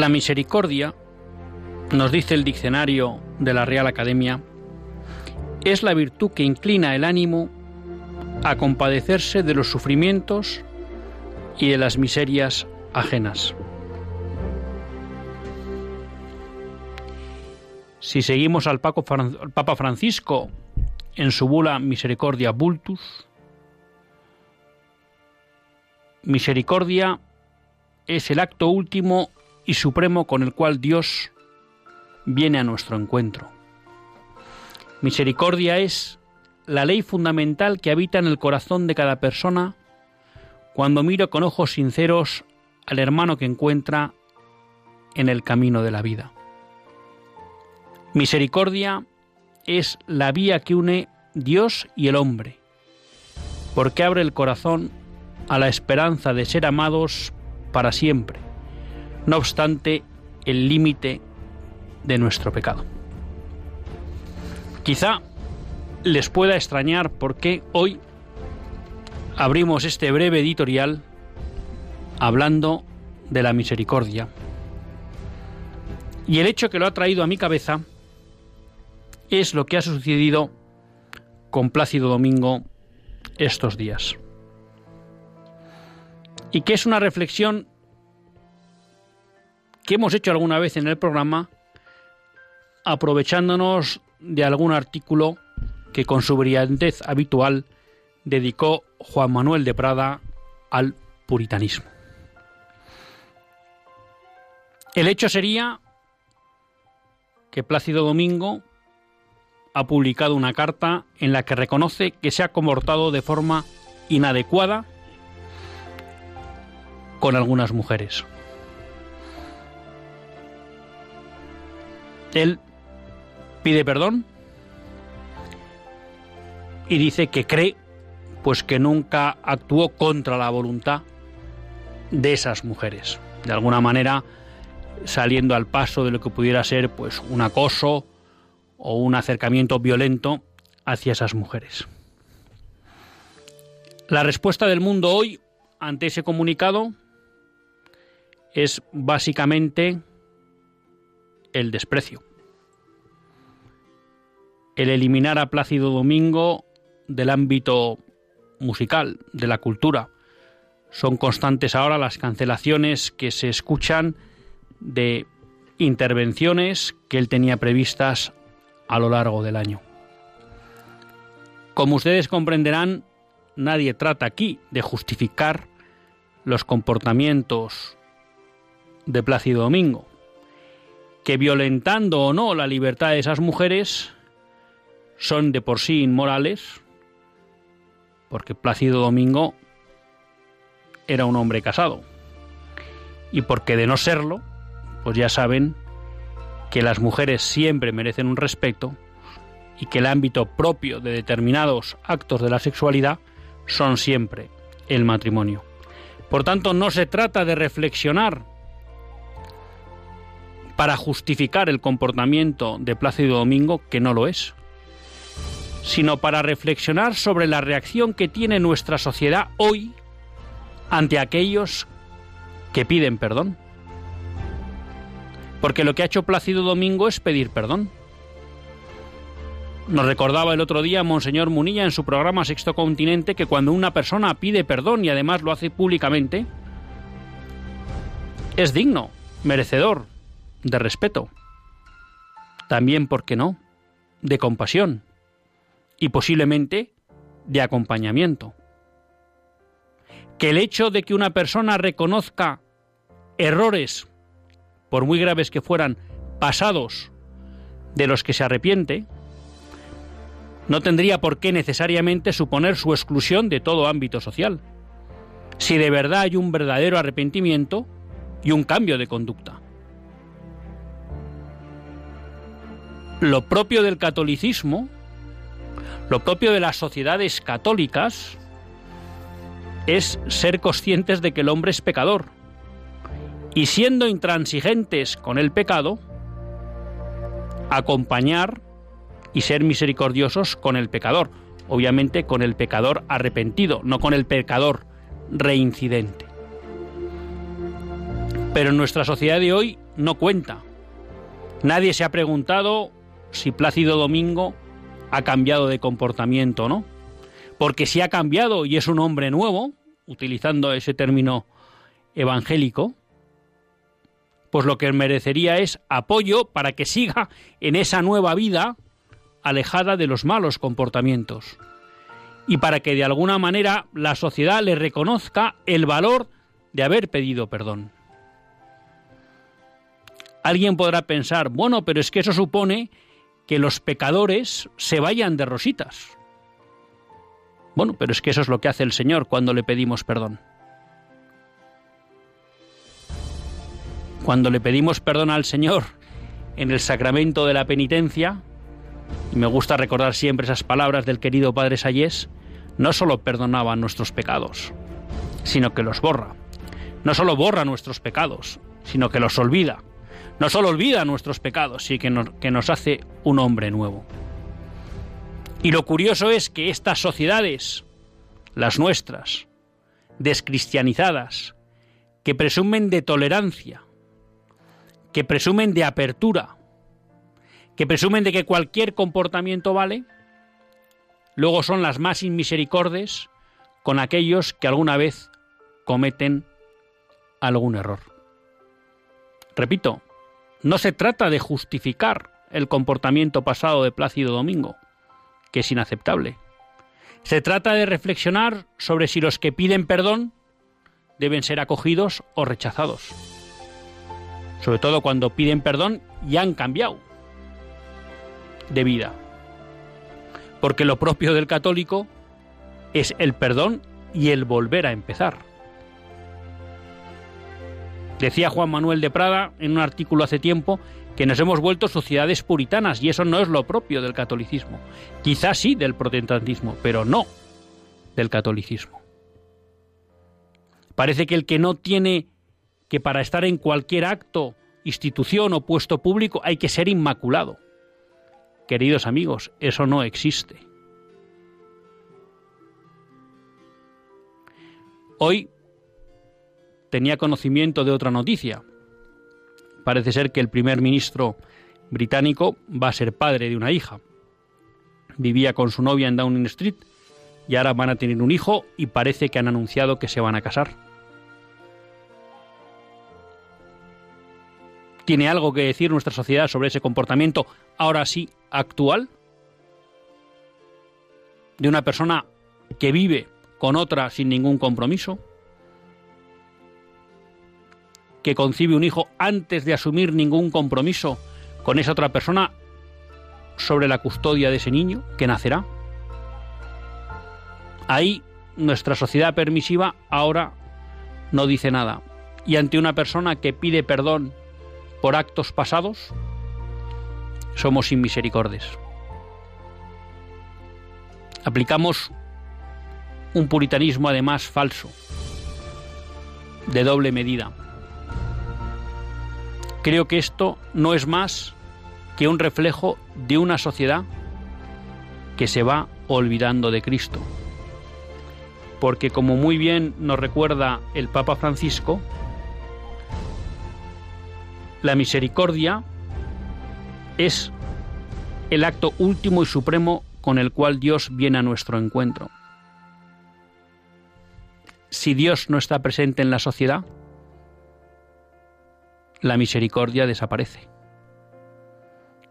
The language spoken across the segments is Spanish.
La misericordia, nos dice el diccionario de la Real Academia, es la virtud que inclina el ánimo a compadecerse de los sufrimientos y de las miserias ajenas. Si seguimos al Papa Francisco en su bula Misericordia Bultus, misericordia es el acto último y supremo con el cual Dios viene a nuestro encuentro. Misericordia es la ley fundamental que habita en el corazón de cada persona cuando miro con ojos sinceros al hermano que encuentra en el camino de la vida. Misericordia es la vía que une Dios y el hombre, porque abre el corazón a la esperanza de ser amados para siempre no obstante el límite de nuestro pecado. Quizá les pueda extrañar por qué hoy abrimos este breve editorial hablando de la misericordia. Y el hecho que lo ha traído a mi cabeza es lo que ha sucedido con Plácido Domingo estos días. Y que es una reflexión que hemos hecho alguna vez en el programa aprovechándonos de algún artículo que con su brillantez habitual dedicó Juan Manuel de Prada al puritanismo. El hecho sería que Plácido Domingo ha publicado una carta en la que reconoce que se ha comportado de forma inadecuada con algunas mujeres. Él pide perdón y dice que cree pues que nunca actuó contra la voluntad de esas mujeres. De alguna manera saliendo al paso de lo que pudiera ser pues un acoso o un acercamiento violento hacia esas mujeres. La respuesta del mundo hoy ante ese comunicado es básicamente el desprecio. El eliminar a Plácido Domingo del ámbito musical, de la cultura. Son constantes ahora las cancelaciones que se escuchan de intervenciones que él tenía previstas a lo largo del año. Como ustedes comprenderán, nadie trata aquí de justificar los comportamientos de Plácido Domingo que violentando o no la libertad de esas mujeres son de por sí inmorales, porque Plácido Domingo era un hombre casado, y porque de no serlo, pues ya saben que las mujeres siempre merecen un respeto y que el ámbito propio de determinados actos de la sexualidad son siempre el matrimonio. Por tanto, no se trata de reflexionar para justificar el comportamiento de Plácido Domingo, que no lo es, sino para reflexionar sobre la reacción que tiene nuestra sociedad hoy ante aquellos que piden perdón. Porque lo que ha hecho Plácido Domingo es pedir perdón. Nos recordaba el otro día Monseñor Munilla en su programa Sexto Continente que cuando una persona pide perdón y además lo hace públicamente, es digno, merecedor de respeto. También, ¿por qué no?, de compasión y posiblemente de acompañamiento. Que el hecho de que una persona reconozca errores, por muy graves que fueran, pasados, de los que se arrepiente, no tendría por qué necesariamente suponer su exclusión de todo ámbito social, si de verdad hay un verdadero arrepentimiento y un cambio de conducta. Lo propio del catolicismo, lo propio de las sociedades católicas, es ser conscientes de que el hombre es pecador y siendo intransigentes con el pecado, acompañar y ser misericordiosos con el pecador, obviamente con el pecador arrepentido, no con el pecador reincidente. Pero en nuestra sociedad de hoy no cuenta. Nadie se ha preguntado si Plácido Domingo ha cambiado de comportamiento no. Porque si ha cambiado y es un hombre nuevo, utilizando ese término evangélico, pues lo que merecería es apoyo para que siga en esa nueva vida alejada de los malos comportamientos y para que de alguna manera la sociedad le reconozca el valor de haber pedido perdón. Alguien podrá pensar, bueno, pero es que eso supone que los pecadores se vayan de rositas. Bueno, pero es que eso es lo que hace el Señor cuando le pedimos perdón. Cuando le pedimos perdón al Señor en el sacramento de la penitencia, y me gusta recordar siempre esas palabras del querido Padre Sayés, no solo perdonaba nuestros pecados, sino que los borra. No solo borra nuestros pecados, sino que los olvida. No solo olvida nuestros pecados, sino que nos, hace un hombre nuevo. Y lo curioso es que estas sociedades, las nuestras, descristianizadas, que presumen de tolerancia, que presumen de apertura, que presumen de que cualquier comportamiento vale, luego son las más inmisericordes con aquellos que alguna vez cometen algún error. Repito, no se trata de justificar el comportamiento pasado de Plácido Domingo, que es inaceptable. Se trata de reflexionar sobre si los que piden perdón deben ser acogidos o rechazados. Sobre todo cuando piden perdón y han cambiado de vida. Porque lo propio del católico es el perdón y el volver a empezar. Decía Juan Manuel de Prada en un artículo hace tiempo que nos hemos vuelto sociedades puritanas y eso no es lo propio del catolicismo. Quizás sí del protestantismo, pero no del catolicismo. Parece que el que no tiene que para estar en cualquier acto, institución o puesto público hay que ser inmaculado. Queridos amigos, eso no existe. Hoy tenía conocimiento de otra noticia. Parece ser que el primer ministro británico va a ser padre de una hija. Vivía con su novia en Downing Street y ahora van a tener un hijo y parece que han anunciado que se van a casar. ¿Tiene algo que decir nuestra sociedad sobre ese comportamiento ahora sí actual? ¿De una persona que vive con otra sin ningún compromiso? ¿Que concibe un hijo antes de asumir ningún compromiso con esa otra persona sobre la custodia de ese niño que nacerá? Ahí nuestra sociedad permisiva ahora no dice nada. Y ante una persona que pide perdón por actos pasados, somos inmisericordes. Aplicamos un puritanismo además falso, de doble medida. Creo que esto no es más que un reflejo de una sociedad que se va olvidando de Cristo. Porque como muy bien nos recuerda el Papa Francisco, la misericordia es el acto último y supremo con el cual Dios viene a nuestro encuentro. Si Dios no está presente en la sociedad, la misericordia desaparece.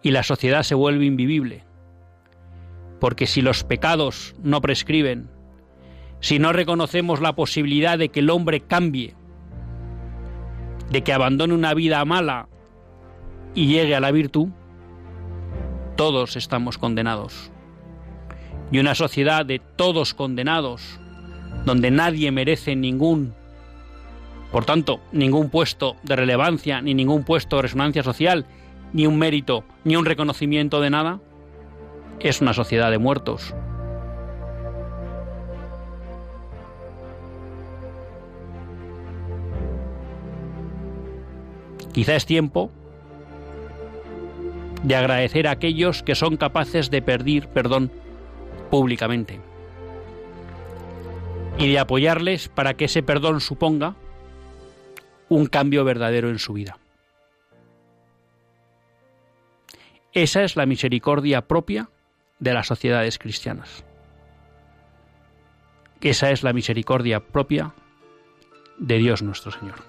Y la sociedad se vuelve invivible. Porque si los pecados no prescriben, si no reconocemos la posibilidad de que el hombre cambie, de que abandone una vida mala y llegue a la virtud, todos estamos condenados. Y una sociedad de todos condenados, donde nadie merece ningún, por tanto, ningún puesto de relevancia, ni ningún puesto de resonancia social, ni un mérito, ni un reconocimiento de nada, es una sociedad de muertos. Quizá es tiempo de agradecer a aquellos que son capaces de pedir perdón públicamente y de apoyarles para que ese perdón suponga un cambio verdadero en su vida. Esa es la misericordia propia de las sociedades cristianas. Esa es la misericordia propia de Dios nuestro Señor.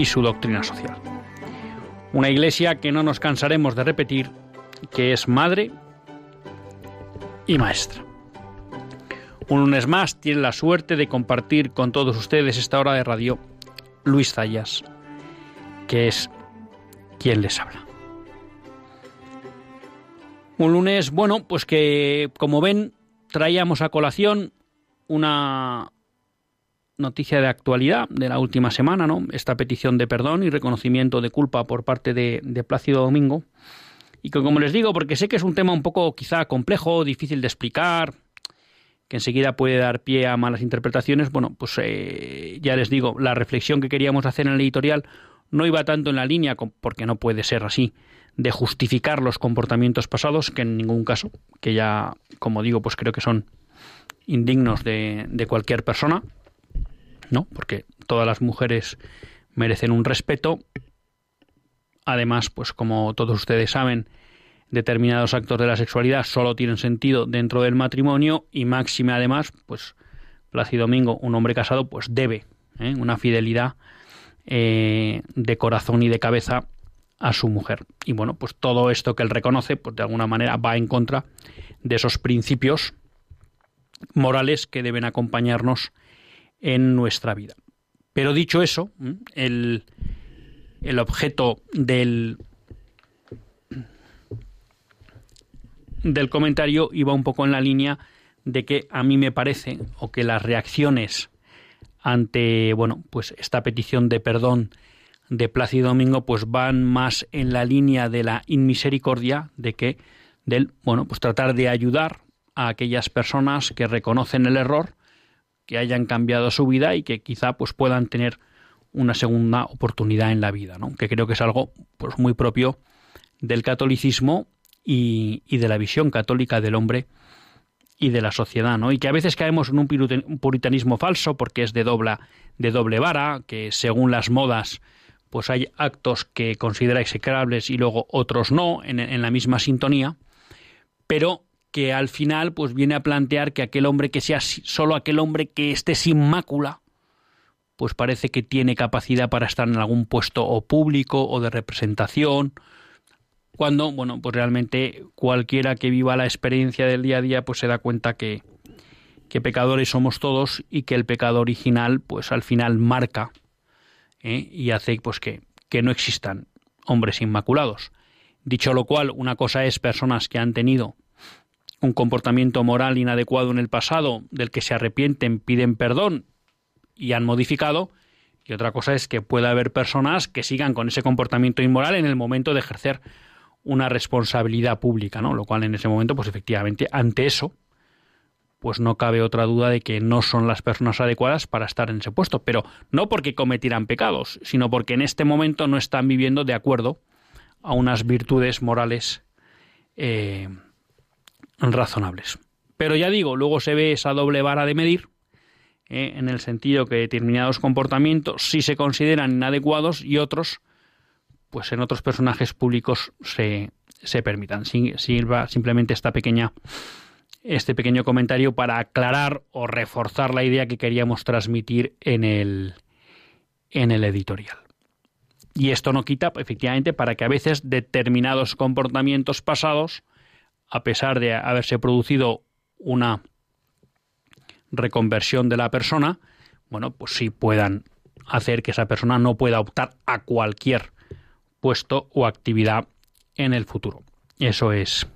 y su doctrina social. Una iglesia que no nos cansaremos de repetir que es madre y maestra. Un lunes más tiene la suerte de compartir con todos ustedes esta hora de radio Luis Zayas, que es quien les habla. Un lunes, bueno, pues que como ven traíamos a colación una noticia de actualidad de la última semana, ¿no? Esta petición de perdón y reconocimiento de culpa por parte de, Plácido Domingo. Y que, como les digo, porque sé que es un tema un poco quizá complejo, difícil de explicar, que enseguida puede dar pie a malas interpretaciones, bueno, pues eh, ya les digo, la reflexión que queríamos hacer en el editorial no iba tanto en la línea, porque no puede ser así, de justificar los comportamientos pasados, que en ningún caso, que ya, como digo, pues creo que son indignos de, de cualquier persona, ¿no? Porque todas las mujeres merecen un respeto. Además, pues como todos ustedes saben, determinados actos de la sexualidad solo tienen sentido dentro del matrimonio y máxime además, pues Plácido Domingo, un hombre casado, pues debe ¿eh? una fidelidad eh, de corazón y de cabeza a su mujer. Y bueno, pues todo esto que él reconoce, pues de alguna manera va en contra de esos principios morales que deben acompañarnos en nuestra vida. Pero dicho eso, el, el objeto del, del comentario iba un poco en la línea de que a mí me parece, o que las reacciones ante, bueno, pues esta petición de perdón de Plácido Domingo pues van más en la línea de la inmisericordia de que del bueno pues tratar de ayudar a aquellas personas que reconocen el error que hayan cambiado su vida y que quizá pues puedan tener una segunda oportunidad en la vida ¿no? que creo que es algo pues muy propio del catolicismo y, y de la visión católica del hombre y de la sociedad, ¿no? Y que a veces caemos en un puritanismo falso porque es de doble, de doble vara, que según las modas pues hay actos que considera execrables y luego otros no, en, la misma sintonía, pero que al final pues viene a plantear que aquel hombre que sea solo aquel hombre que esté sin mácula, pues parece que tiene capacidad para estar en algún puesto o público o de representación, cuando, bueno, pues realmente cualquiera que viva la experiencia del día a día pues se da cuenta que, que pecadores somos todos y que el pecado original pues al final marca ¿eh? y hace pues que, que no existan hombres inmaculados. Dicho lo cual, una cosa es personas que han tenido un comportamiento moral inadecuado en el pasado, del que se arrepienten, piden perdón y han modificado, y otra cosa es que pueda haber personas que sigan con ese comportamiento inmoral en el momento de ejercer una responsabilidad pública, ¿no? Lo cual en ese momento, pues efectivamente, ante eso, pues no cabe otra duda de que no son las personas adecuadas para estar en ese puesto, pero no porque cometieran pecados, sino porque en este momento no están viviendo de acuerdo a unas virtudes morales eh, razonables. Pero ya digo, luego se ve esa doble vara de medir, eh, en el sentido que determinados comportamientos sí se consideran inadecuados y otros, pues en otros personajes públicos se, se permitan. Sirva simplemente esta pequeña este pequeño comentario para aclarar o reforzar la idea que queríamos transmitir en el, en el editorial. Y esto no quita, efectivamente, para que a veces determinados comportamientos pasados, a pesar de haberse producido una reconversión de la persona, bueno, pues sí puedan hacer que esa persona no pueda optar a cualquier puesto o actividad en el futuro. Eso es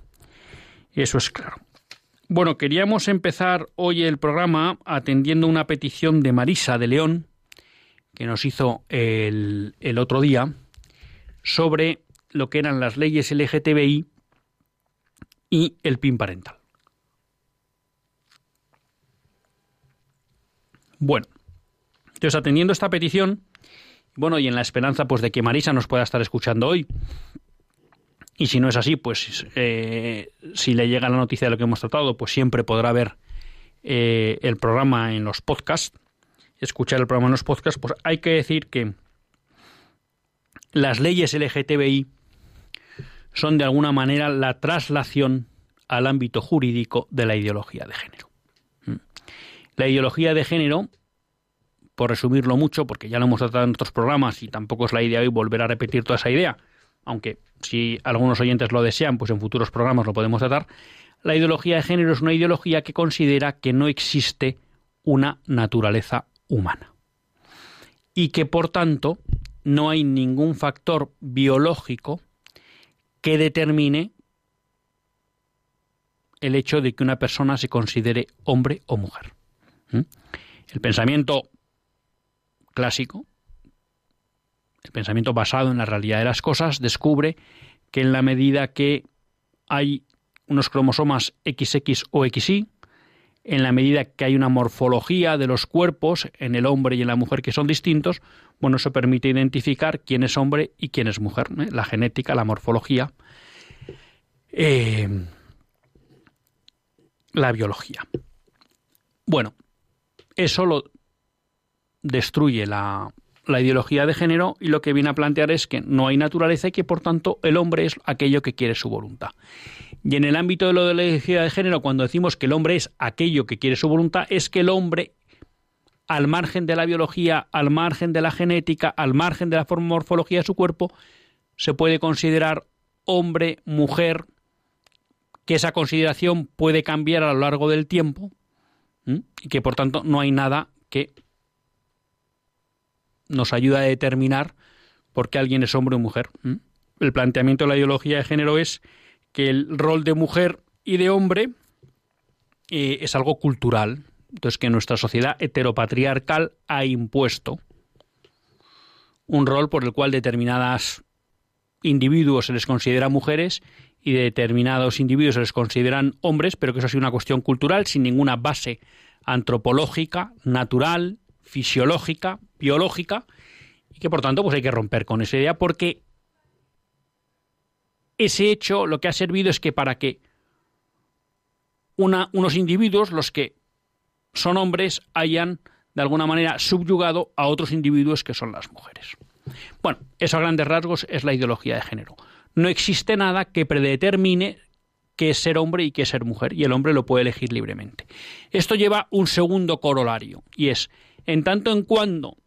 eso es claro. Bueno, queríamos empezar hoy el programa atendiendo una petición de Marisa de León, que nos hizo el, el otro día, sobre lo que eran las leyes LGTBI y el PIN parental. Bueno, entonces atendiendo esta petición, bueno, y en la esperanza pues de que Marisa nos pueda estar escuchando hoy, y si no es así, pues eh, si le llega la noticia de lo que hemos tratado, pues siempre podrá ver eh, el programa en los podcasts, escuchar el programa en los podcasts. Pues hay que decir que las leyes LGTBI son de alguna manera la traslación al ámbito jurídico de la ideología de género. ¿Mm? La ideología de género, por resumirlo mucho, porque ya lo hemos tratado en otros programas y tampoco es la idea hoy volver a repetir toda esa idea, aunque si algunos oyentes lo desean, pues en futuros programas lo podemos tratar, la ideología de género es una ideología que considera que no existe una naturaleza humana y que por tanto no hay ningún factor biológico que determine el hecho de que una persona se considere hombre o mujer. El pensamiento clásico el pensamiento basado en la realidad de las cosas descubre que en la medida que hay unos cromosomas XX o XY, en la medida que hay una morfología de los cuerpos en el hombre y en la mujer que son distintos, bueno, eso permite identificar quién es hombre y quién es mujer. ¿eh? La genética, la morfología, eh, la biología. Bueno, eso lo destruye la, la ideología de género y lo que viene a plantear es que no hay naturaleza y que por tanto el hombre es aquello que quiere su voluntad. Y en el ámbito de la ideología de género, cuando decimos que el hombre es aquello que quiere su voluntad, es que el hombre, al margen de la biología, al margen de la genética, al margen de la morfología de su cuerpo, se puede considerar hombre, mujer, que esa consideración puede cambiar a lo largo del tiempo y que por tanto no hay nada que nos ayuda a determinar por qué alguien es hombre o mujer. El planteamiento de la ideología de género es que el rol de mujer y de hombre eh, es algo cultural. Entonces, que nuestra sociedad heteropatriarcal ha impuesto un rol por el cual determinadas individuos se les considera mujeres y determinados individuos se les consideran hombres, pero que eso ha sido una cuestión cultural sin ninguna base antropológica, natural, fisiológica, biológica, y que por tanto pues hay que romper con esa idea porque ese hecho lo que ha servido es que para que unos individuos, los que son hombres, hayan de alguna manera subyugado a otros individuos que son las mujeres. Bueno, eso a grandes rasgos es la ideología de género. No existe nada que predetermine qué es ser hombre y qué es ser mujer, y el hombre lo puede elegir libremente. Esto lleva un segundo corolario, y es, en tanto en cuando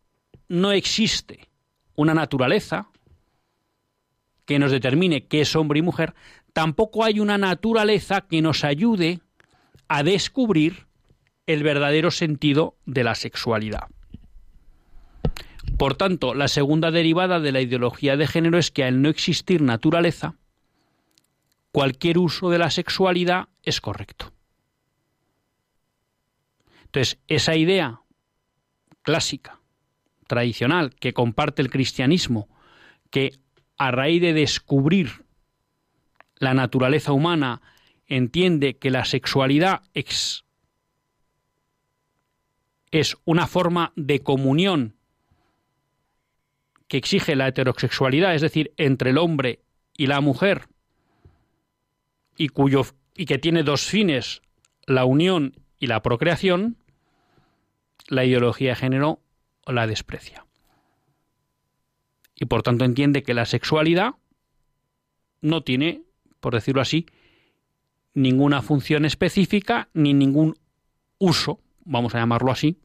no existe una naturaleza que nos determine qué es hombre y mujer, tampoco hay una naturaleza que nos ayude a descubrir el verdadero sentido de la sexualidad. Por tanto, la segunda derivada de la ideología de género es que al no existir naturaleza, cualquier uso de la sexualidad es correcto. Entonces, esa idea clásica, tradicional, que comparte el cristianismo, que a raíz de descubrir la naturaleza humana entiende que la sexualidad es, es una forma de comunión que exige la heterosexualidad, es decir, entre el hombre y la mujer, y, cuyo, y que tiene dos fines, la unión y la procreación, la ideología de género la desprecia. Y por tanto entiende que la sexualidad no tiene, por decirlo así, ninguna función específica ni ningún uso, vamos a llamarlo así,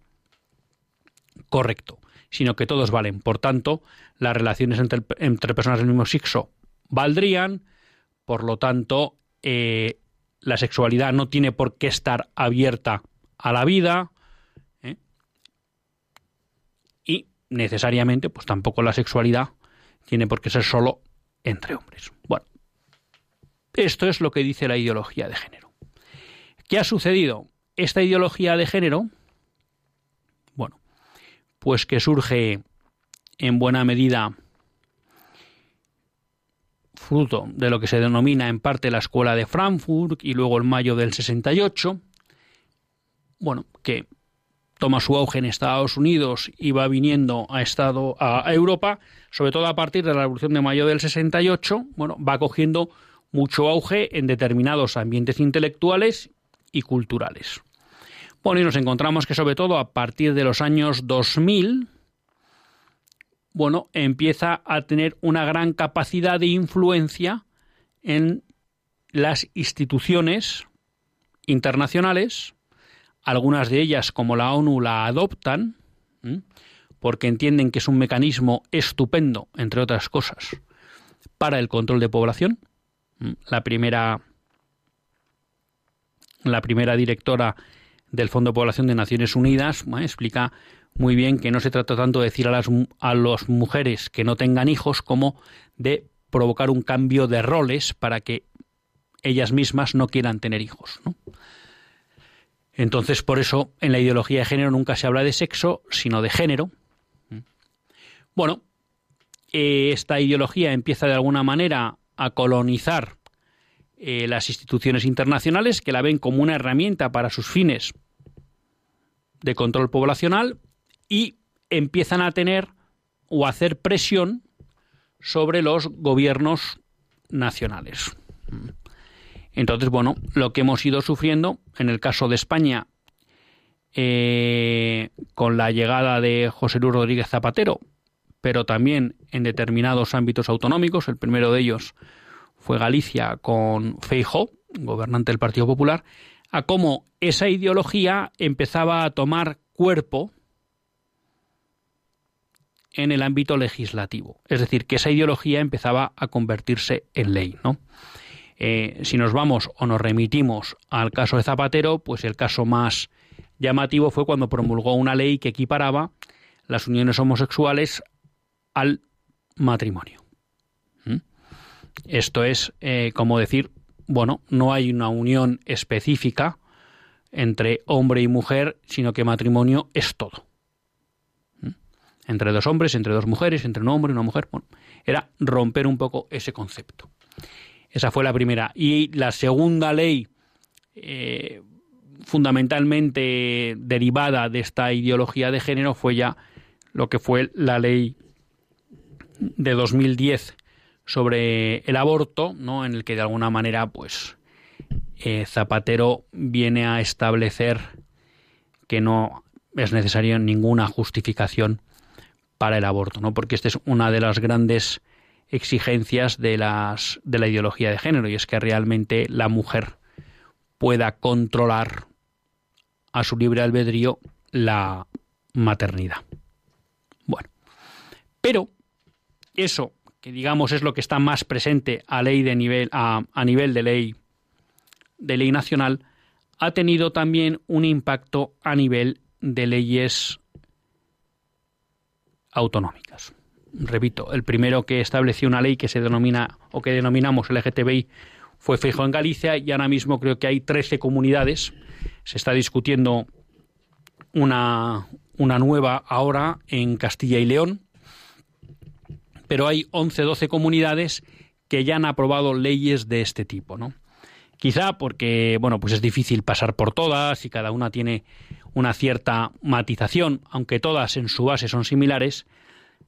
correcto, sino que todos valen. Por tanto, las relaciones entre, entre personas del mismo sexo valdrían, por lo tanto, eh, la sexualidad no tiene por qué estar abierta a la vida ¿eh? y necesariamente pues tampoco la sexualidad tiene por qué ser solo entre hombres. Bueno, esto es lo que dice la ideología de género. ¿Qué ha sucedido? Esta ideología de género, bueno, pues que surge en buena medida fruto de lo que se denomina en parte la Escuela de Frankfurt y luego el mayo del 68, bueno, que toma su auge en Estados Unidos y va viniendo a, estado, a Europa, sobre todo a partir de la Revolución de Mayo del 68, bueno, va cogiendo mucho auge en determinados ambientes intelectuales y culturales. Bueno, y nos encontramos que sobre todo a partir de los años 2000, bueno, empieza a tener una gran capacidad de influencia en las instituciones internacionales, algunas de ellas como la ONU la adoptan, porque entienden que es un mecanismo estupendo, entre otras cosas, para el control de población. La primera, la primera directora del Fondo de Población de Naciones Unidas explica muy bien que no se trata tanto de decir a las, a las mujeres que no tengan hijos como de provocar un cambio de roles para que ellas mismas no quieran tener hijos. Entonces, por eso en la ideología de género nunca se habla de sexo, sino de género. Bueno, esta ideología empieza de alguna manera a colonizar eh, las instituciones internacionales que la ven como una herramienta para sus fines de control poblacional y empiezan a tener o a hacer presión sobre los gobiernos nacionales. Entonces, bueno, lo que hemos ido sufriendo en el caso de España eh, con la llegada de José Luis Rodríguez Zapatero, pero también en determinados ámbitos autonómicos. El primero de ellos fue Galicia con Feijóo, gobernante del Partido Popular, a cómo esa ideología empezaba a tomar cuerpo en el ámbito legislativo. Es decir, que esa ideología empezaba a convertirse en ley, ¿no? Eh, si nos vamos o nos remitimos al caso de Zapatero, pues el caso más llamativo fue cuando promulgó una ley que equiparaba las uniones homosexuales al matrimonio. Esto es eh, como decir, bueno, no hay una unión específica entre hombre y mujer, sino que matrimonio es todo. ¿Mm? Entre dos hombres, entre dos mujeres, entre un hombre y una mujer. Bueno, era romper un poco ese concepto. Esa fue la primera. Y la segunda ley, eh, fundamentalmente derivada de esta ideología de género, fue ya lo que fue la ley de 2010 sobre el aborto, ¿no? en el que de alguna manera, pues, eh, Zapatero viene a establecer que no es necesaria ninguna justificación para el aborto, ¿no? Porque esta es una de las grandes exigencias de, las, de la ideología de género y es que realmente la mujer pueda controlar a su libre albedrío la maternidad. Bueno, pero eso, que digamos es lo que está más presente a ley de nivel a, nivel de ley de ley nacional, ha tenido también un impacto a nivel de leyes autonómicas repito, el primero que estableció una ley que se denomina o que denominamos LGTBI fue Fijo en Galicia y ahora mismo creo que hay 13 comunidades. Se está discutiendo una, una nueva ahora en Castilla y León, pero hay 11, 12 comunidades que ya han aprobado leyes de este tipo, ¿no? Quizá porque, bueno, pues es difícil pasar por todas y cada una tiene una cierta matización, aunque todas en su base son similares,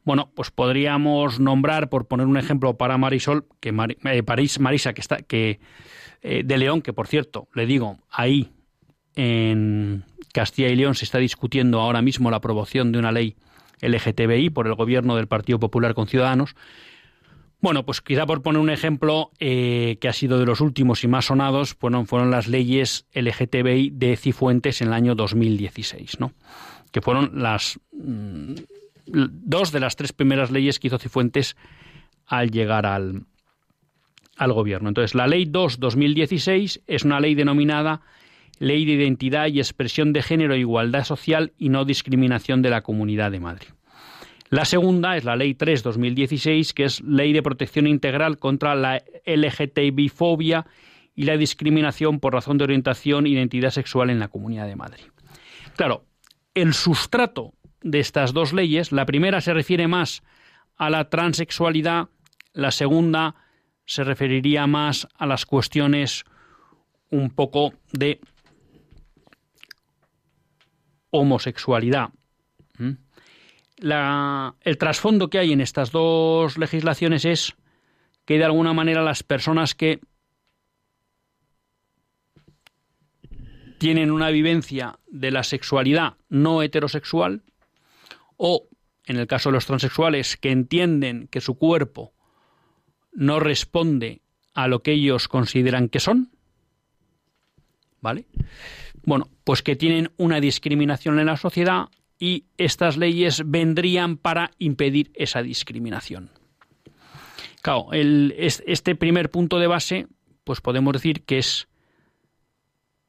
bueno, pues podríamos nombrar, por poner un ejemplo para Marisol, que eh, Marisa, que está, que eh, de León, que por cierto, le digo, ahí en Castilla y León se está discutiendo ahora mismo la aprobación de una ley LGTBI por el gobierno del Partido Popular con Ciudadanos. Bueno, pues quizá por poner un ejemplo eh, que ha sido de los últimos y más sonados, bueno, fueron las leyes LGTBI de Cifuentes en el año 2016, ¿no? Que fueron las mm, dos de las tres primeras leyes que hizo Cifuentes al llegar al, al gobierno. Entonces, la Ley 2-2016 es una ley denominada Ley de Identidad y Expresión de Género e Igualdad Social y No Discriminación de la Comunidad de Madrid. La segunda es la Ley 3-2016, que es Ley de Protección Integral contra la LGTBI-fobia y la discriminación por razón de orientación e identidad sexual en la Comunidad de Madrid. Claro, el sustrato de estas dos leyes. La primera se refiere más a la transexualidad, la segunda se referiría más a las cuestiones un poco de homosexualidad. ¿Mm? el trasfondo que hay en estas dos legislaciones es que de alguna manera las personas que tienen una vivencia de la sexualidad no heterosexual, o, en el caso de los transexuales, que entienden que su cuerpo no responde a lo que ellos consideran que son, ¿vale? Bueno, pues que tienen una discriminación en la sociedad y estas leyes vendrían para impedir esa discriminación. Claro, este primer punto de base, pues podemos decir que es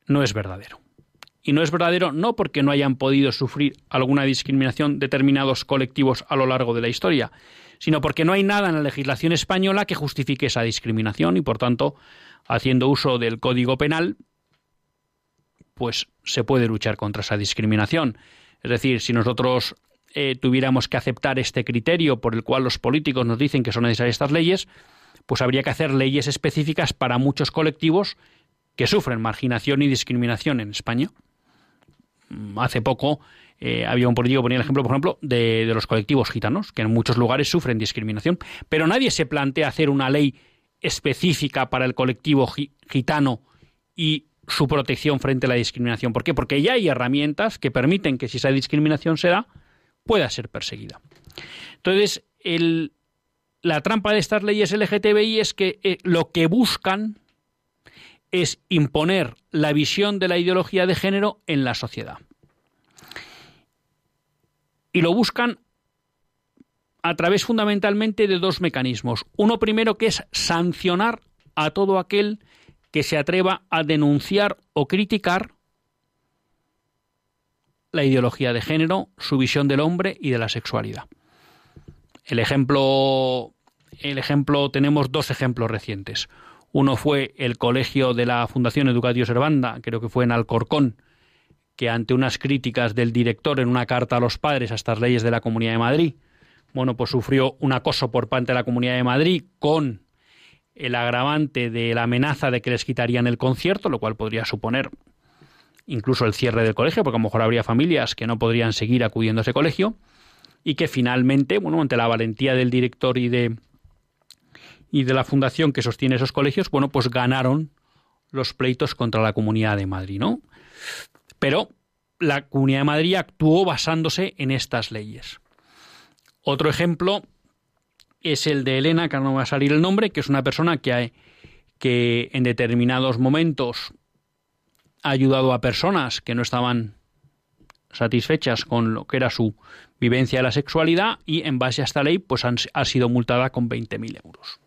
no es verdadero y no es verdadero no porque no hayan podido sufrir alguna discriminación determinados colectivos a lo largo de la historia, sino porque no hay nada en la legislación española que justifique esa discriminación y por tanto, haciendo uso del Código Penal, pues se puede luchar contra esa discriminación. Es decir, si nosotros eh, tuviéramos que aceptar este criterio por el cual los políticos nos dicen que son necesarias estas leyes, pues habría que hacer leyes específicas para muchos colectivos que sufren marginación y discriminación en España. Mm, hace poco eh, había un político que ponía el ejemplo, por ejemplo, de, los colectivos gitanos, que en muchos lugares sufren discriminación, pero nadie se plantea hacer una ley específica para el colectivo gitano y su protección frente a la discriminación. ¿Por qué? Porque ya hay herramientas que permiten que si esa discriminación se da, pueda ser perseguida. Entonces, la trampa de estas leyes LGTBI es que eh, lo que buscan es imponer la visión de la ideología de género en la sociedad. Y lo buscan a través fundamentalmente de dos mecanismos. Uno primero que es sancionar a todo aquel que se atreva a denunciar o criticar la ideología de género, su visión del hombre y de la sexualidad. El ejemplo, el ejemplo tenemos dos ejemplos recientes. Uno fue el colegio de la Fundación Educatio Servanda, creo que fue en Alcorcón, que ante unas críticas del director en una carta a los padres a estas leyes de la Comunidad de Madrid, bueno, pues sufrió un acoso por parte de la Comunidad de Madrid con el agravante de la amenaza de que les quitarían el concierto, lo cual podría suponer incluso el cierre del colegio, porque a lo mejor habría familias que no podrían seguir acudiendo a ese colegio, y que finalmente, bueno, ante la valentía del director y de y de la fundación que sostiene esos colegios, bueno, pues ganaron los pleitos contra la Comunidad de Madrid, ¿no? Pero la Comunidad de Madrid actuó basándose en estas leyes. Otro ejemplo es el de Elena, que no va a salir el nombre, que es una persona que, que en determinados momentos ha ayudado a personas que no estaban satisfechas con lo que era su vivencia de la sexualidad y en base a esta ley pues ha sido multada con 20.000 euros.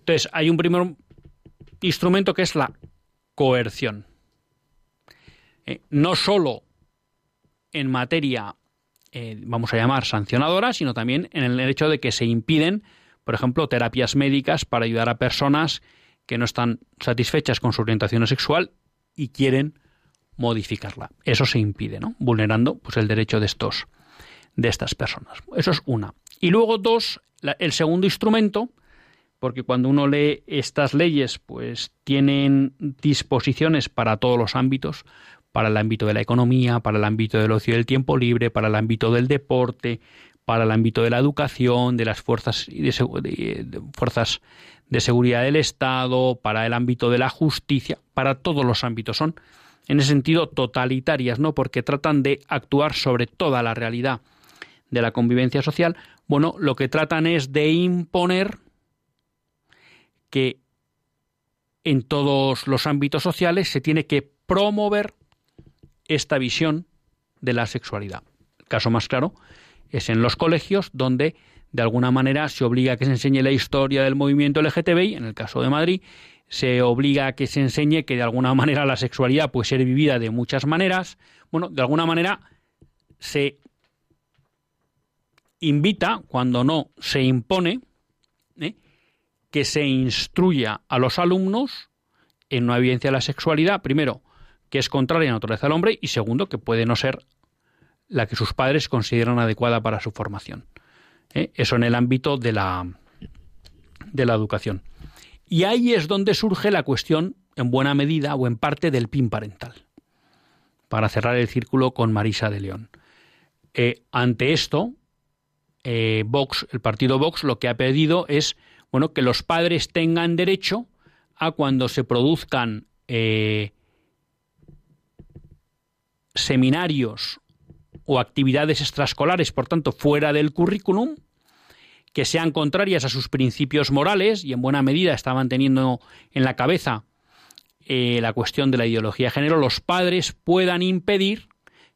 Entonces hay un primer instrumento que es la coerción. Eh, no solo en materia, eh, vamos a llamar, sancionadora, sino también en el hecho de que se impiden, por ejemplo, terapias médicas para ayudar a personas que no están satisfechas con su orientación sexual y quieren modificarla. Eso se impide, ¿no? Vulnerando pues el derecho de estos de estas personas. Eso es una. Y luego dos, el segundo instrumento, porque cuando uno lee estas leyes, pues tienen disposiciones para todos los ámbitos, para el ámbito de la economía, para el ámbito del ocio y del tiempo libre, para el ámbito del deporte, para el ámbito de la educación, de las fuerzas de, de, fuerzas de seguridad del Estado, para el ámbito de la justicia, para todos los ámbitos son en ese sentido totalitarias, ¿no? Porque tratan de actuar sobre toda la realidad de la convivencia social. Bueno, lo que tratan es de imponer que en todos los ámbitos sociales se tiene que promover esta visión de la sexualidad. El caso más claro es en los colegios donde de alguna manera se obliga a que se enseñe la historia del movimiento LGTBI, en el caso de Madrid, se obliga a que se enseñe que de alguna manera la sexualidad puede ser vivida de muchas maneras. Bueno, de alguna manera se invita, cuando no se impone, ¿eh? que se instruya a los alumnos en una evidencia de la sexualidad, primero, que es contraria a la naturaleza del hombre, y segundo, que puede no ser la que sus padres consideran adecuada para su formación. ¿eh? Eso en el ámbito de la, de la educación. Y ahí es donde surge la cuestión, en buena medida o en parte, del PIN parental. Para cerrar el círculo con Marisa de León. Eh, ante esto, eh, Vox, el partido Vox, lo que ha pedido es bueno, que los padres tengan derecho a cuando se produzcan seminarios o actividades extraescolares, por tanto, fuera del currículum, que sean contrarias a sus principios morales y en buena medida estaban teniendo en la cabeza eh, la cuestión de la ideología de género, los padres puedan impedir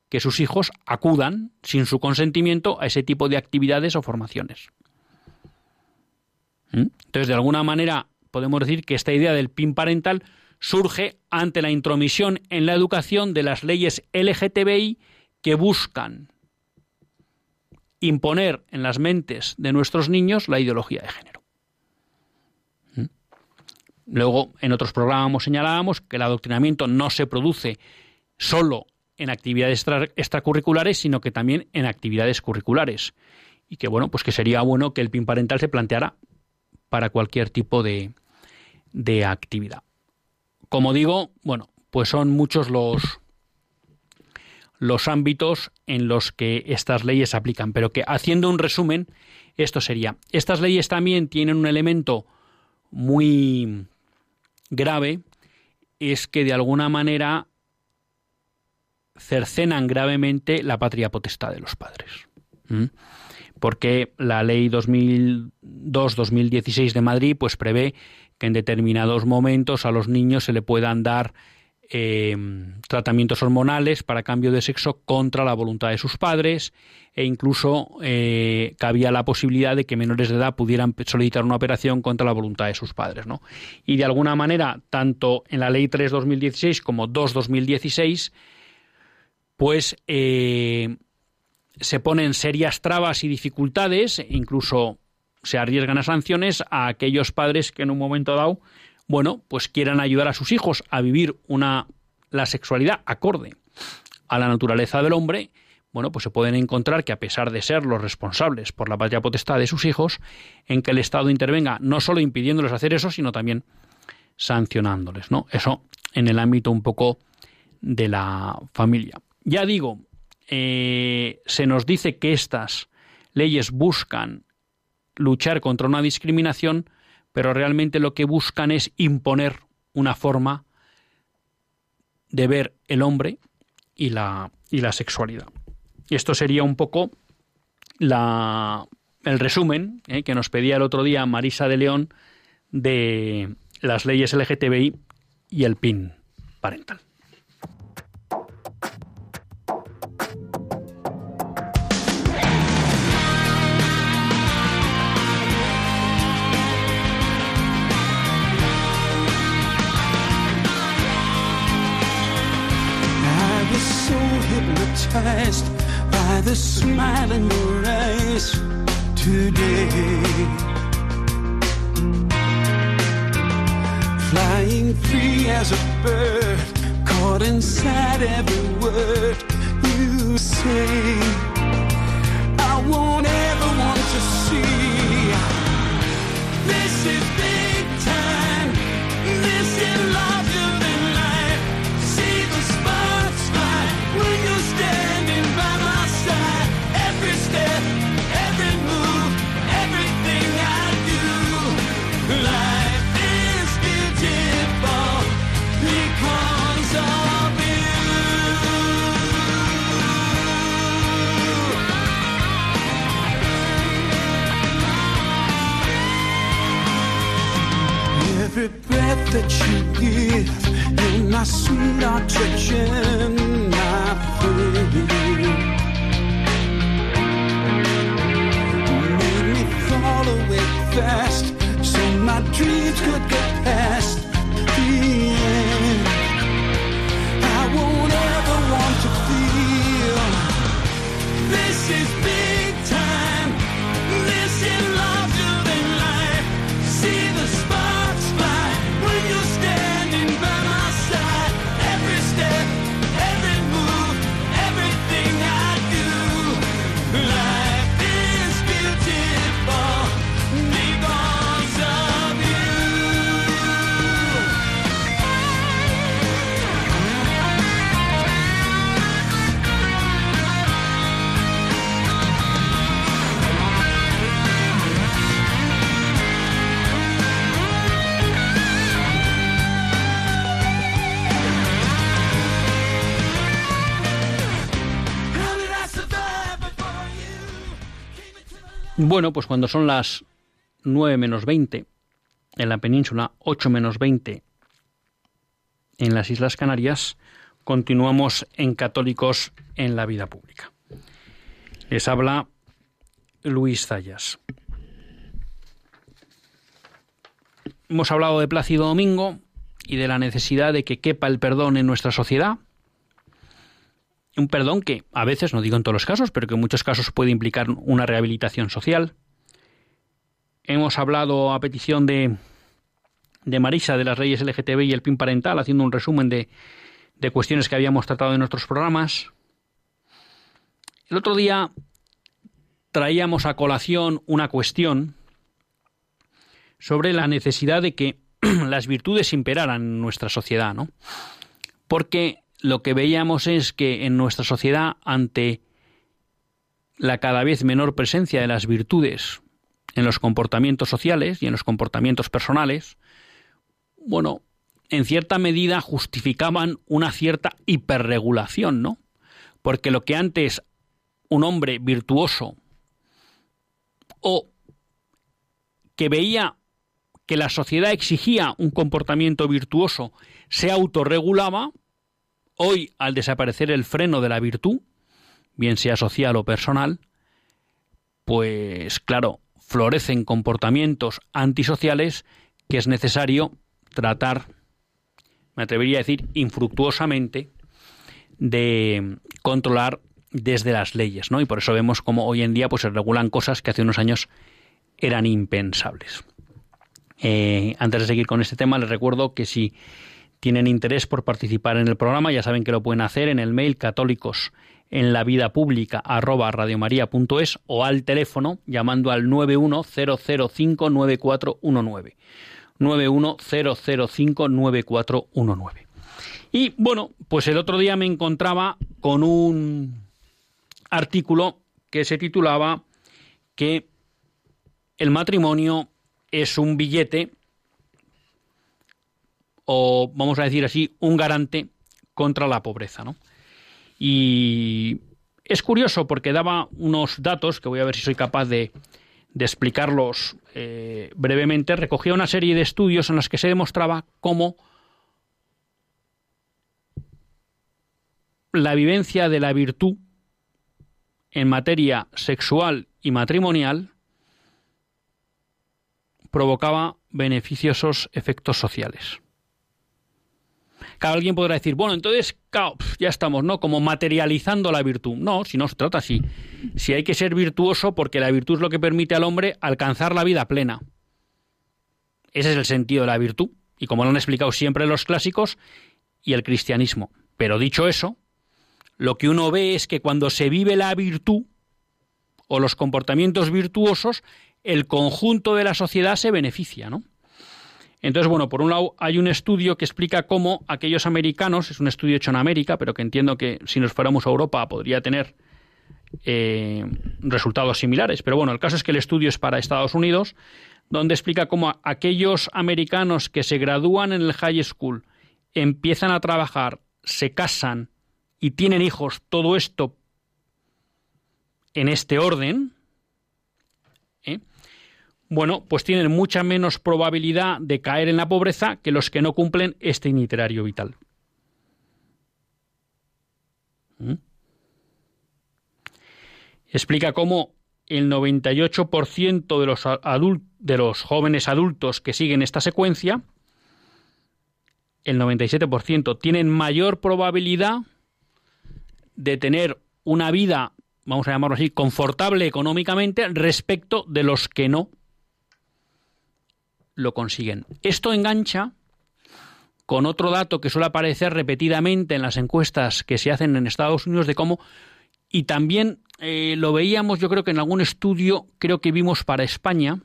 que sus hijos acudan sin su consentimiento a ese tipo de actividades o formaciones. ¿Mm? Entonces, de alguna manera, podemos decir que esta idea del PIN parental surge ante la intromisión en la educación de las leyes LGTBI que buscan imponer en las mentes de nuestros niños la ideología de género. ¿Mm? Luego, en otros programas señalábamos que el adoctrinamiento no se produce solo en actividades extracurriculares, sino que también en actividades curriculares. Y que bueno, pues que sería bueno que el PIN parental se planteara para cualquier tipo de, de actividad. Como digo, bueno, pues son muchos los, los ámbitos en los que estas leyes se aplican, pero que haciendo un resumen, esto sería, estas leyes también tienen un elemento muy grave es que de alguna manera cercenan gravemente la patria potestad de los padres. Porque la ley 2002-2016 de Madrid pues prevé que en determinados momentos a los niños se le puedan dar eh, tratamientos hormonales para cambio de sexo contra la voluntad de sus padres e incluso eh, cabía la posibilidad de que menores de edad pudieran solicitar una operación contra la voluntad de sus padres. ¿no? Y de alguna manera, tanto en la Ley 3-2016 como 2-2016, pues eh, se ponen serias trabas y dificultades, incluso se arriesgan a sanciones a aquellos padres que en un momento dado bueno, pues quieran ayudar a sus hijos a vivir una la sexualidad acorde a la naturaleza del hombre, bueno, pues se pueden encontrar que a pesar de ser los responsables por la patria potestad de sus hijos, en que el Estado intervenga no solo impidiéndoles hacer eso, sino también sancionándoles, ¿no? Eso en el ámbito un poco de la familia. Ya digo, eh, se nos dice que estas leyes buscan luchar contra una discriminación, pero realmente lo que buscan es imponer una forma de ver el hombre y la, y la sexualidad. Y esto sería un poco el resumen eh, que nos pedía el otro día Marisa de León de las leyes LGTBI y el PIN parental. By the smile in your eyes today. Flying free as a bird, caught inside every word you say. I won't ever want to see. This is Every breath that you give, you're my sweet oxygen, Bueno, pues cuando son las 9 menos 20 en la península, 8 menos 20 en las Islas Canarias, continuamos en Católicos en la Vida Pública. Les habla Luis Zayas. Hemos hablado de Plácido Domingo y de la necesidad de que quepa el perdón en nuestra sociedad. Un perdón que a veces, no digo en todos los casos, pero que en muchos casos puede implicar una rehabilitación social. Hemos hablado a petición de, de Marisa de las leyes LGTB y el PIN parental, haciendo un resumen de, de cuestiones que habíamos tratado en nuestros programas. El otro día traíamos a colación una cuestión sobre la necesidad de que las virtudes imperaran en nuestra sociedad, ¿no? Porque lo que veíamos es que en nuestra sociedad, ante la cada vez menor presencia de las virtudes en los comportamientos sociales y en los comportamientos personales, bueno, en cierta medida justificaban una cierta hiperregulación, ¿no? Porque lo que antes un hombre virtuoso o que veía que la sociedad exigía un comportamiento virtuoso se autorregulaba, hoy al desaparecer el freno de la virtud, bien sea social o personal, pues claro, florecen comportamientos antisociales que es necesario tratar, me atrevería a decir, infructuosamente, de controlar desde las leyes, ¿no? Y por eso vemos cómo hoy en día pues, se regulan cosas que hace unos años eran impensables. Eh, antes de seguir con este tema, les recuerdo que si tienen interés por participar en el programa, ya saben que lo pueden hacer en el mail católicos en la vida pública o al teléfono llamando al 910059419. 910059419. Y bueno, pues el otro día me encontraba con un artículo que se titulaba que el matrimonio es un billete o vamos a decir así, un garante contra la pobreza, ¿no? Y es curioso porque daba unos datos que voy a ver si soy capaz de, explicarlos eh, brevemente. Recogía una serie de estudios en los que se demostraba cómo la vivencia de la virtud en materia sexual y matrimonial provocaba beneficiosos efectos sociales. Cada alguien podrá decir, bueno, entonces ya estamos, ¿no? Como materializando la virtud. No, si no se trata así. Si hay que ser virtuoso porque la virtud es lo que permite al hombre alcanzar la vida plena. Ese es el sentido de la virtud. Y como lo han explicado siempre los clásicos y el cristianismo. Pero dicho eso, lo que uno ve es que cuando se vive la virtud o los comportamientos virtuosos, el conjunto de la sociedad se beneficia, ¿no? Entonces, bueno, por un lado hay un estudio que explica cómo aquellos americanos, es un estudio hecho en América, pero que entiendo que si nos fuéramos a Europa podría tener eh, resultados similares. Pero bueno, el caso es que el estudio es para Estados Unidos, donde explica cómo aquellos americanos que se gradúan en el high school, empiezan a trabajar, se casan y tienen hijos, todo esto en este orden. Bueno, pues tienen mucha menos probabilidad de caer en la pobreza que los que no cumplen este itinerario vital. ¿Mm? Explica cómo el 98% de los, de los jóvenes adultos que siguen esta secuencia, el 97% tienen mayor probabilidad de tener una vida, vamos a llamarlo así, confortable económicamente respecto de los que no lo consiguen. Esto engancha con otro dato que suele aparecer repetidamente en las encuestas que se hacen en Estados Unidos de cómo, y también eh, lo veíamos yo creo que en algún estudio, creo que vimos para España,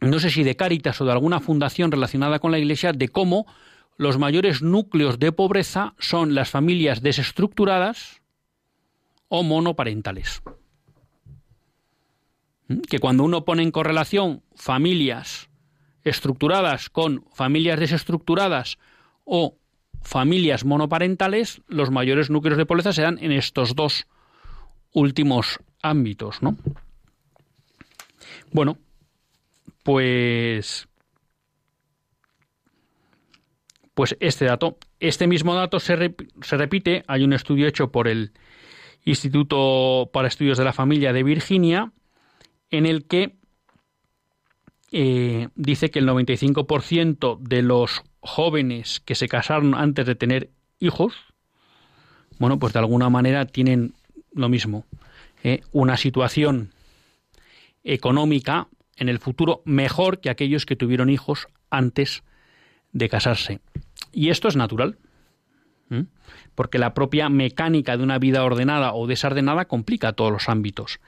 no sé si de Cáritas o de alguna fundación relacionada con la Iglesia, de cómo los mayores núcleos de pobreza son las familias desestructuradas o monoparentales. ¿Mm? Que cuando uno pone en correlación familias estructuradas con familias desestructuradas o familias monoparentales, los mayores núcleos de pobreza se dan en estos dos últimos ámbitos, ¿no? Bueno, pues pues este dato, este mismo dato se, se repite, hay un estudio hecho por el Instituto para Estudios de la Familia de Virginia, en el que eh, dice que el 95% de los jóvenes que se casaron antes de tener hijos, bueno, pues de alguna manera tienen lo mismo, eh, una situación económica en el futuro mejor que aquellos que tuvieron hijos antes de casarse. Y esto es natural, porque la propia mecánica de una vida ordenada o desordenada complica todos los ámbitos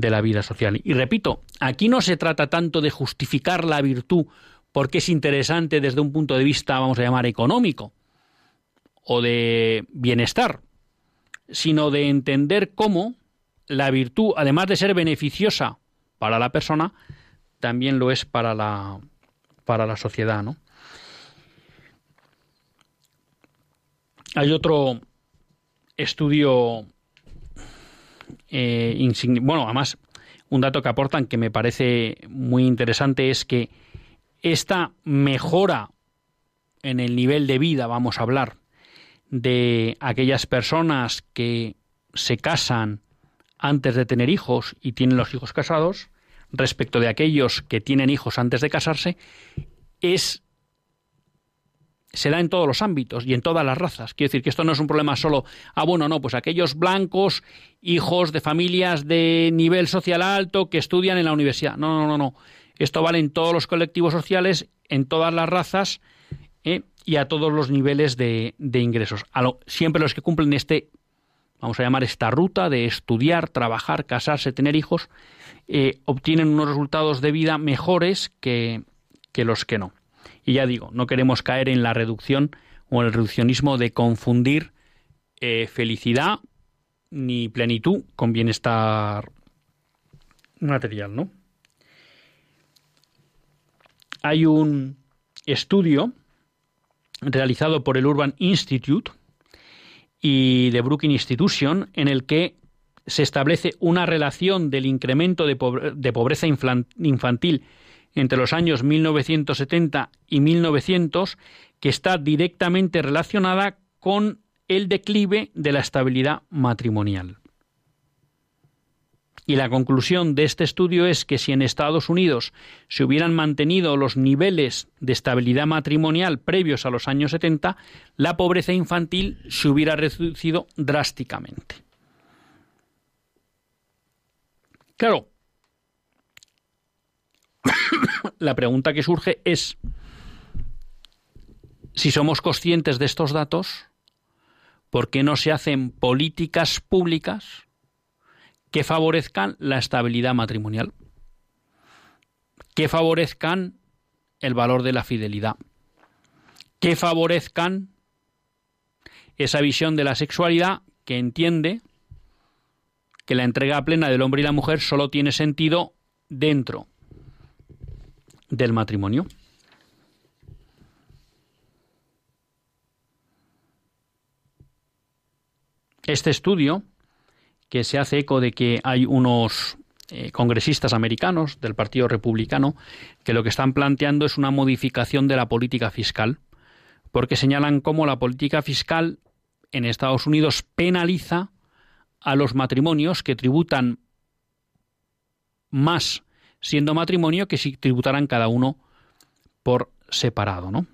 de la vida social. Y repito, aquí no se trata tanto de justificar la virtud porque es interesante desde un punto de vista, vamos a llamar, económico o de bienestar, sino de entender cómo la virtud, además de ser beneficiosa para la persona, también lo es para la, para la sociedad, ¿no? Hay otro estudio, eh, bueno, además, un dato que aportan que me parece muy interesante es que esta mejora en el nivel de vida, vamos a hablar, de aquellas personas que se casan antes de tener hijos y tienen los hijos casados, respecto de aquellos que tienen hijos antes de casarse, es se da en todos los ámbitos y en todas las razas. Quiero decir que esto no es un problema solo, ah, bueno, no, pues aquellos blancos, hijos de familias de nivel social alto que estudian en la universidad. No, no, no, no. Esto vale en todos los colectivos sociales, en todas las razas ¿eh? y a todos los niveles de, ingresos. siempre los que cumplen este, vamos a llamar esta ruta de estudiar, trabajar, casarse, tener hijos, eh, obtienen unos resultados de vida mejores que los que no. Y ya digo, no queremos caer en la reducción o el reduccionismo de confundir eh, felicidad ni plenitud con bienestar material, ¿no? Hay un estudio realizado por el Urban Institute y de Brookings Institution en el que se establece una relación del incremento de, pobreza infantil entre los años 1970 y 1900 que está directamente relacionada con el declive de la estabilidad matrimonial. Y la conclusión de este estudio es que si en Estados Unidos se hubieran mantenido los niveles de estabilidad matrimonial previos a los años 70, la pobreza infantil se hubiera reducido drásticamente. Claro, la pregunta que surge es si somos conscientes de estos datos, ¿por qué no se hacen políticas públicas que favorezcan la estabilidad matrimonial? Que favorezcan el valor de la fidelidad. Que favorezcan esa visión de la sexualidad que entiende que la entrega plena del hombre y la mujer solo tiene sentido dentro del matrimonio. Este estudio, que se hace eco de que hay unos eh, congresistas americanos del Partido Republicano que lo que están planteando es una modificación de la política fiscal, porque señalan cómo la política fiscal en Estados Unidos penaliza a los matrimonios que tributan más siendo matrimonio que si tributaran cada uno por separado, ¿no?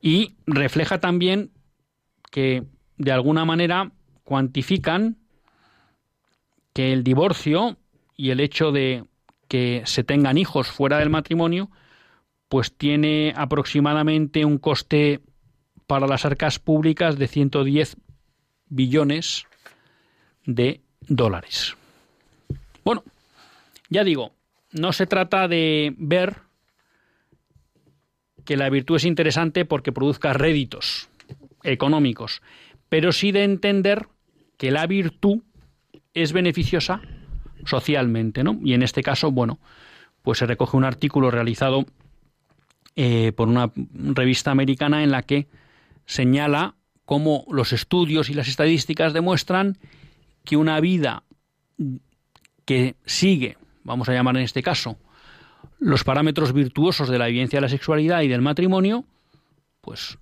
Y refleja también que de alguna manera cuantifican que el divorcio y el hecho de que se tengan hijos fuera del matrimonio, pues tiene aproximadamente un coste para las arcas públicas de 110 billones de dólares. Bueno, ya digo, no se trata de ver que la virtud es interesante porque produzca réditos económicos, pero sí de entender que la virtud es beneficiosa socialmente, ¿no? Y en este caso, bueno, pues se recoge un artículo realizado eh, por una revista americana en la que señala cómo los estudios y las estadísticas demuestran que una vida que sigue vamos a llamar en este caso, los parámetros virtuosos de la vivencia de la sexualidad y del matrimonio, pues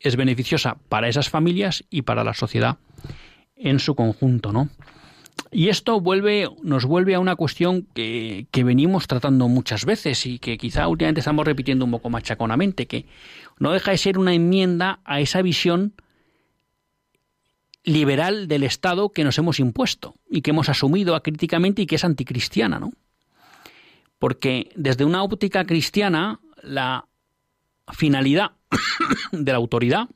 es beneficiosa para esas familias y para la sociedad en su conjunto, ¿no? Y esto nos vuelve a una cuestión que, que, venimos tratando muchas veces y que quizá últimamente estamos repitiendo un poco machaconamente, que no deja de ser una enmienda a esa visión liberal del Estado que nos hemos impuesto y que hemos asumido acríticamente y que es anticristiana, ¿no? Porque desde una óptica cristiana, la finalidad de la autoridad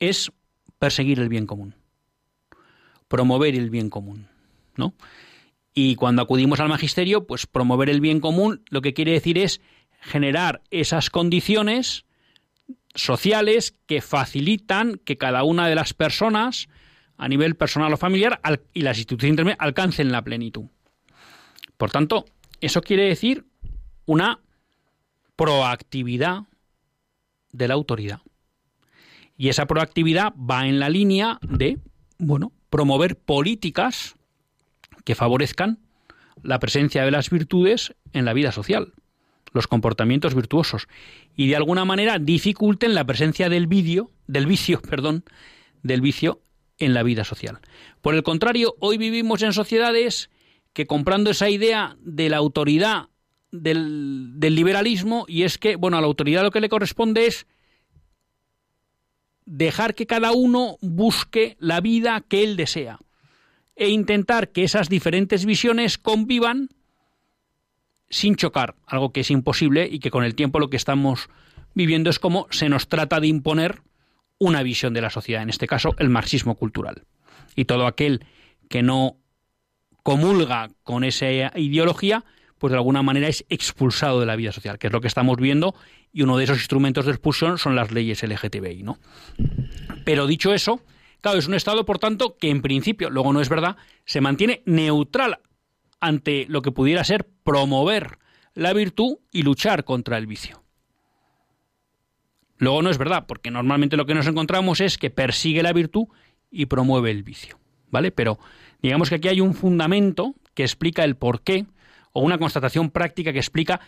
es perseguir el bien común, promover el bien común, ¿no? Y cuando acudimos al magisterio, pues promover el bien común lo que quiere decir es generar esas condiciones sociales que facilitan que cada una de las personas, a nivel personal o familiar, y las instituciones intermedias alcancen la plenitud. Por tanto, eso quiere decir una proactividad de la autoridad. Y esa proactividad va en la línea de, bueno, promover políticas que favorezcan la presencia de las virtudes en la vida social, los comportamientos virtuosos, y de alguna manera dificulten la presencia del vicio, del vicio, perdón, del vicio en la vida social. Por el contrario, hoy vivimos en sociedades que comprando esa idea de la autoridad del, del liberalismo, y es que, bueno, a la autoridad lo que le corresponde es dejar que cada uno busque la vida que él desea e intentar que esas diferentes visiones convivan sin chocar, algo que es imposible y que con el tiempo lo que estamos viviendo es como se nos trata de imponer una visión de la sociedad, en este caso el marxismo cultural. Y todo aquel que no comulga con esa ideología, pues de alguna manera es expulsado de la vida social, que es lo que estamos viendo, y uno de esos instrumentos de expulsión son las leyes LGTBI, ¿no? Pero dicho eso, claro, es un Estado, por tanto, que en principio, luego no es verdad, se mantiene neutral ante lo que pudiera ser promover la virtud y luchar contra el vicio. Luego no es verdad, porque normalmente lo que nos encontramos es que persigue la virtud y promueve el vicio, ¿vale? Pero digamos que aquí hay un fundamento que explica el porqué o una constatación práctica que explica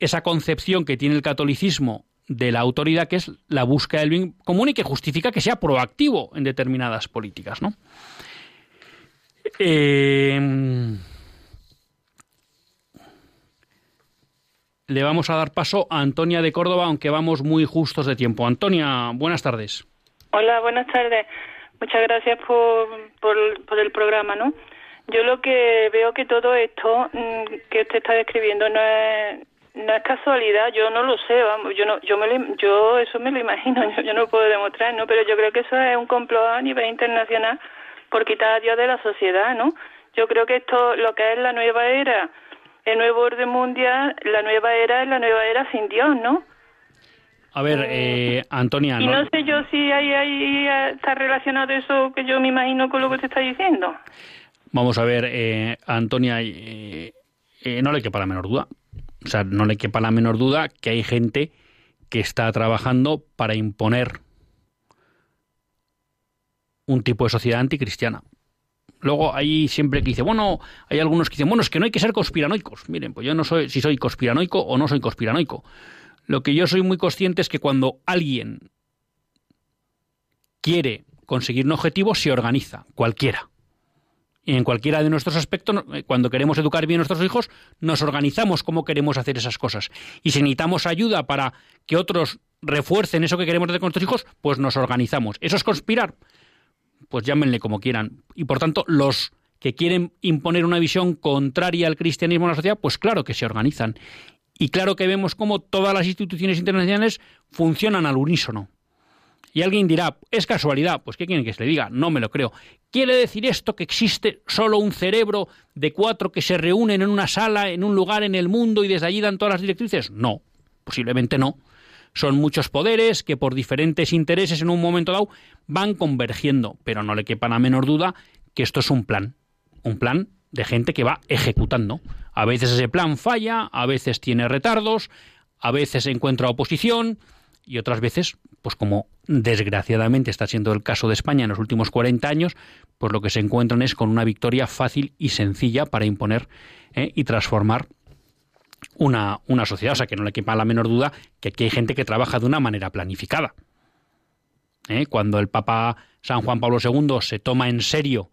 esa concepción que tiene el catolicismo de la autoridad, que es la búsqueda del bien común y que justifica que sea proactivo en determinadas políticas, ¿no? Eh, le vamos a dar paso a Antonia de Córdoba, aunque vamos muy justos de tiempo. Antonia, buenas tardes. Hola, buenas tardes. Muchas gracias por, el programa, ¿no? Yo lo que veo que todo esto mm, que usted está describiendo no es casualidad, yo no lo sé, vamos, yo no yo me yo eso me lo imagino, yo, yo no puedo demostrar, ¿no? Pero yo creo que eso es un complot a nivel internacional por quitar a Dios de la sociedad, ¿no? Yo creo que esto lo que es la nueva era, el nuevo orden mundial, la nueva era es la nueva era sin Dios, ¿no? A ver, eh, Antonia. Y no, sé yo si ahí, ahí está relacionado eso que yo me imagino con lo que usted está diciendo. Vamos a ver, eh, Antonia, eh, eh, no le quepa la menor duda. O sea, no le quepa la menor duda que hay gente que está trabajando para imponer un tipo de sociedad anticristiana. Luego hay siempre que dice, bueno, hay algunos que dicen, bueno, es que no hay que ser conspiranoicos. Miren, pues yo no soy si soy conspiranoico o no soy conspiranoico. Lo que yo soy muy consciente es que cuando alguien quiere conseguir un objetivo, se organiza, cualquiera. Y en cualquiera de nuestros aspectos, eh, cuando queremos educar bien a nuestros hijos, nos organizamos cómo queremos hacer esas cosas. Y si necesitamos ayuda para que otros refuercen eso que queremos hacer con nuestros hijos, pues nos organizamos. ¿Eso es conspirar? Pues llámenle como quieran. Y por tanto, los que quieren imponer una visión contraria al cristianismo en la sociedad, pues claro que se organizan. Y claro que vemos cómo todas las instituciones internacionales funcionan al unísono. Y alguien dirá, es casualidad, pues ¿qué quieren que se le diga? No me lo creo. ¿Quiere decir esto que existe solo un cerebro de cuatro que se reúnen en una sala, en un lugar en el mundo y desde allí dan todas las directrices? No, posiblemente no. Son muchos poderes que por diferentes intereses en un momento dado van convergiendo, pero no le quepa la menor duda que esto es un plan, un plan de gente que va ejecutando. A veces ese plan falla, a veces tiene retardos, a veces encuentra oposición y otras veces, pues como desgraciadamente está siendo el caso de España en los últimos 40 años, pues lo que se encuentran es con una victoria fácil y sencilla para imponer ¿eh? y transformar una, una sociedad. O sea, que no le quepa la menor duda que aquí hay gente que trabaja de una manera planificada. ¿Eh? Cuando el Papa San Juan Pablo II se toma en serio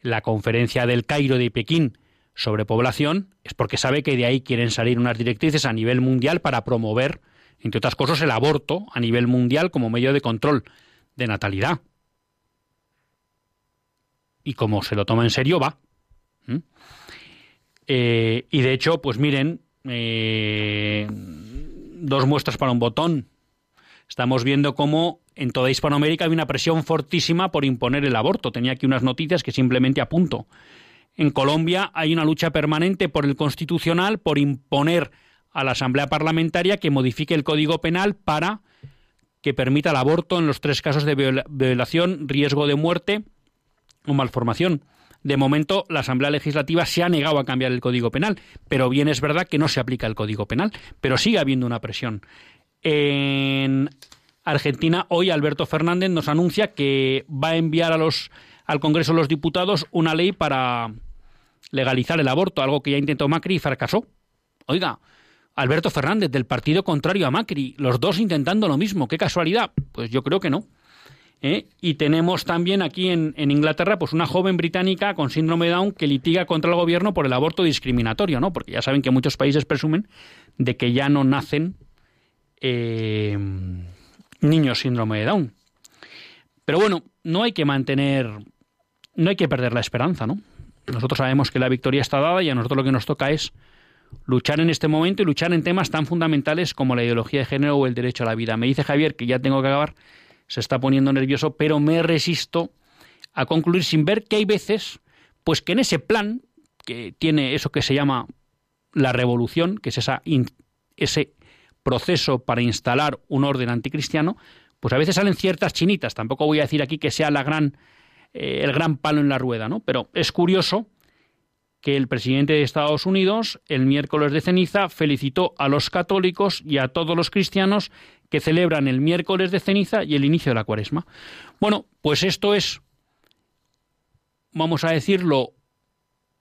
la conferencia del Cairo de Pekín sobre población es porque sabe que de ahí quieren salir unas directrices a nivel mundial para promover, entre otras cosas, el aborto a nivel mundial como medio de control de natalidad. Y como se lo toma en serio, va. ¿Mm? Eh, y de hecho, pues miren, eh, dos muestras para un botón. Estamos viendo cómo en toda Hispanoamérica hay una presión fortísima por imponer el aborto. Tenía aquí unas noticias que simplemente apunto. En Colombia hay una lucha permanente por el constitucional, por imponer a la Asamblea Parlamentaria que modifique el Código Penal para que permita el aborto en los tres casos de violación, riesgo de muerte o malformación. De momento, la Asamblea Legislativa se ha negado a cambiar el Código Penal, pero bien es verdad que no se aplica el Código Penal, pero sigue habiendo una presión. En Argentina, hoy Alberto Fernández nos anuncia que va a enviar a los, al Congreso de los Diputados una ley para legalizar el aborto, algo que ya intentó Macri y fracasó. Oiga, Alberto Fernández, del partido contrario a Macri, los dos intentando lo mismo. ¿Qué casualidad? Pues yo creo que no. ¿Eh? Y tenemos también aquí en, Inglaterra pues una joven británica con síndrome de Down que litiga contra el gobierno por el aborto discriminatorio, ¿no? Porque ya saben que muchos países presumen de que ya no nacen eh, niños síndrome de Down. Pero bueno, no hay que mantener, no hay que perder la esperanza, ¿no? Nosotros sabemos que la victoria está dada y a nosotros lo que nos toca es luchar en este momento y luchar en temas tan fundamentales como la ideología de género o el derecho a la vida. Me dice Javier que ya tengo que acabar, se está poniendo nervioso, pero me resisto a concluir sin ver que hay veces, pues que en ese plan, que tiene eso que se llama la revolución, que es esa, ese proceso para instalar un orden anticristiano, pues a veces salen ciertas chinitas. Tampoco voy a decir aquí que sea la gran, eh, el gran palo en la rueda, ¿no? Pero es curioso que el presidente de Estados Unidos el miércoles de ceniza felicitó a los católicos y a todos los cristianos que celebran el miércoles de ceniza y el inicio de la cuaresma. Bueno, pues esto es, vamos a decirlo,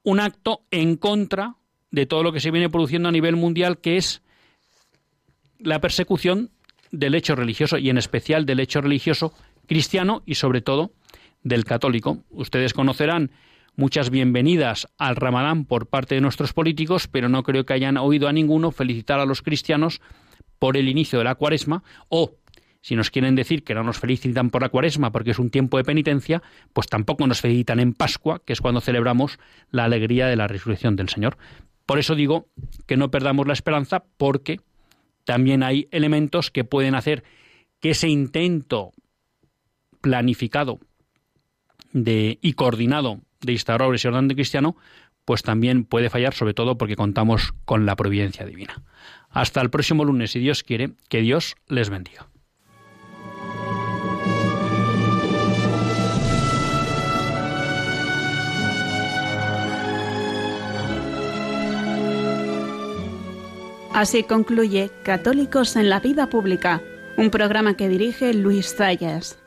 un acto en contra de todo lo que se viene produciendo a nivel mundial, que es la persecución del hecho religioso y en especial del hecho religioso cristiano y sobre todo del católico. Ustedes conocerán muchas bienvenidas al Ramadán por parte de nuestros políticos, pero no creo que hayan oído a ninguno felicitar a los cristianos por el inicio de la cuaresma o si nos quieren decir que no nos felicitan por la cuaresma porque es un tiempo de penitencia, pues tampoco nos felicitan en Pascua, que es cuando celebramos la alegría de la resurrección del Señor. Por eso digo que no perdamos la esperanza porque también hay elementos que pueden hacer que ese intento planificado de, y coordinado de instaurar ese orden cristiano, pues también puede fallar, sobre todo porque contamos con la providencia divina. Hasta el próximo lunes, si Dios quiere, que Dios les bendiga. Así concluye Católicos en la Vida Pública, un programa que dirige Luis Zayas.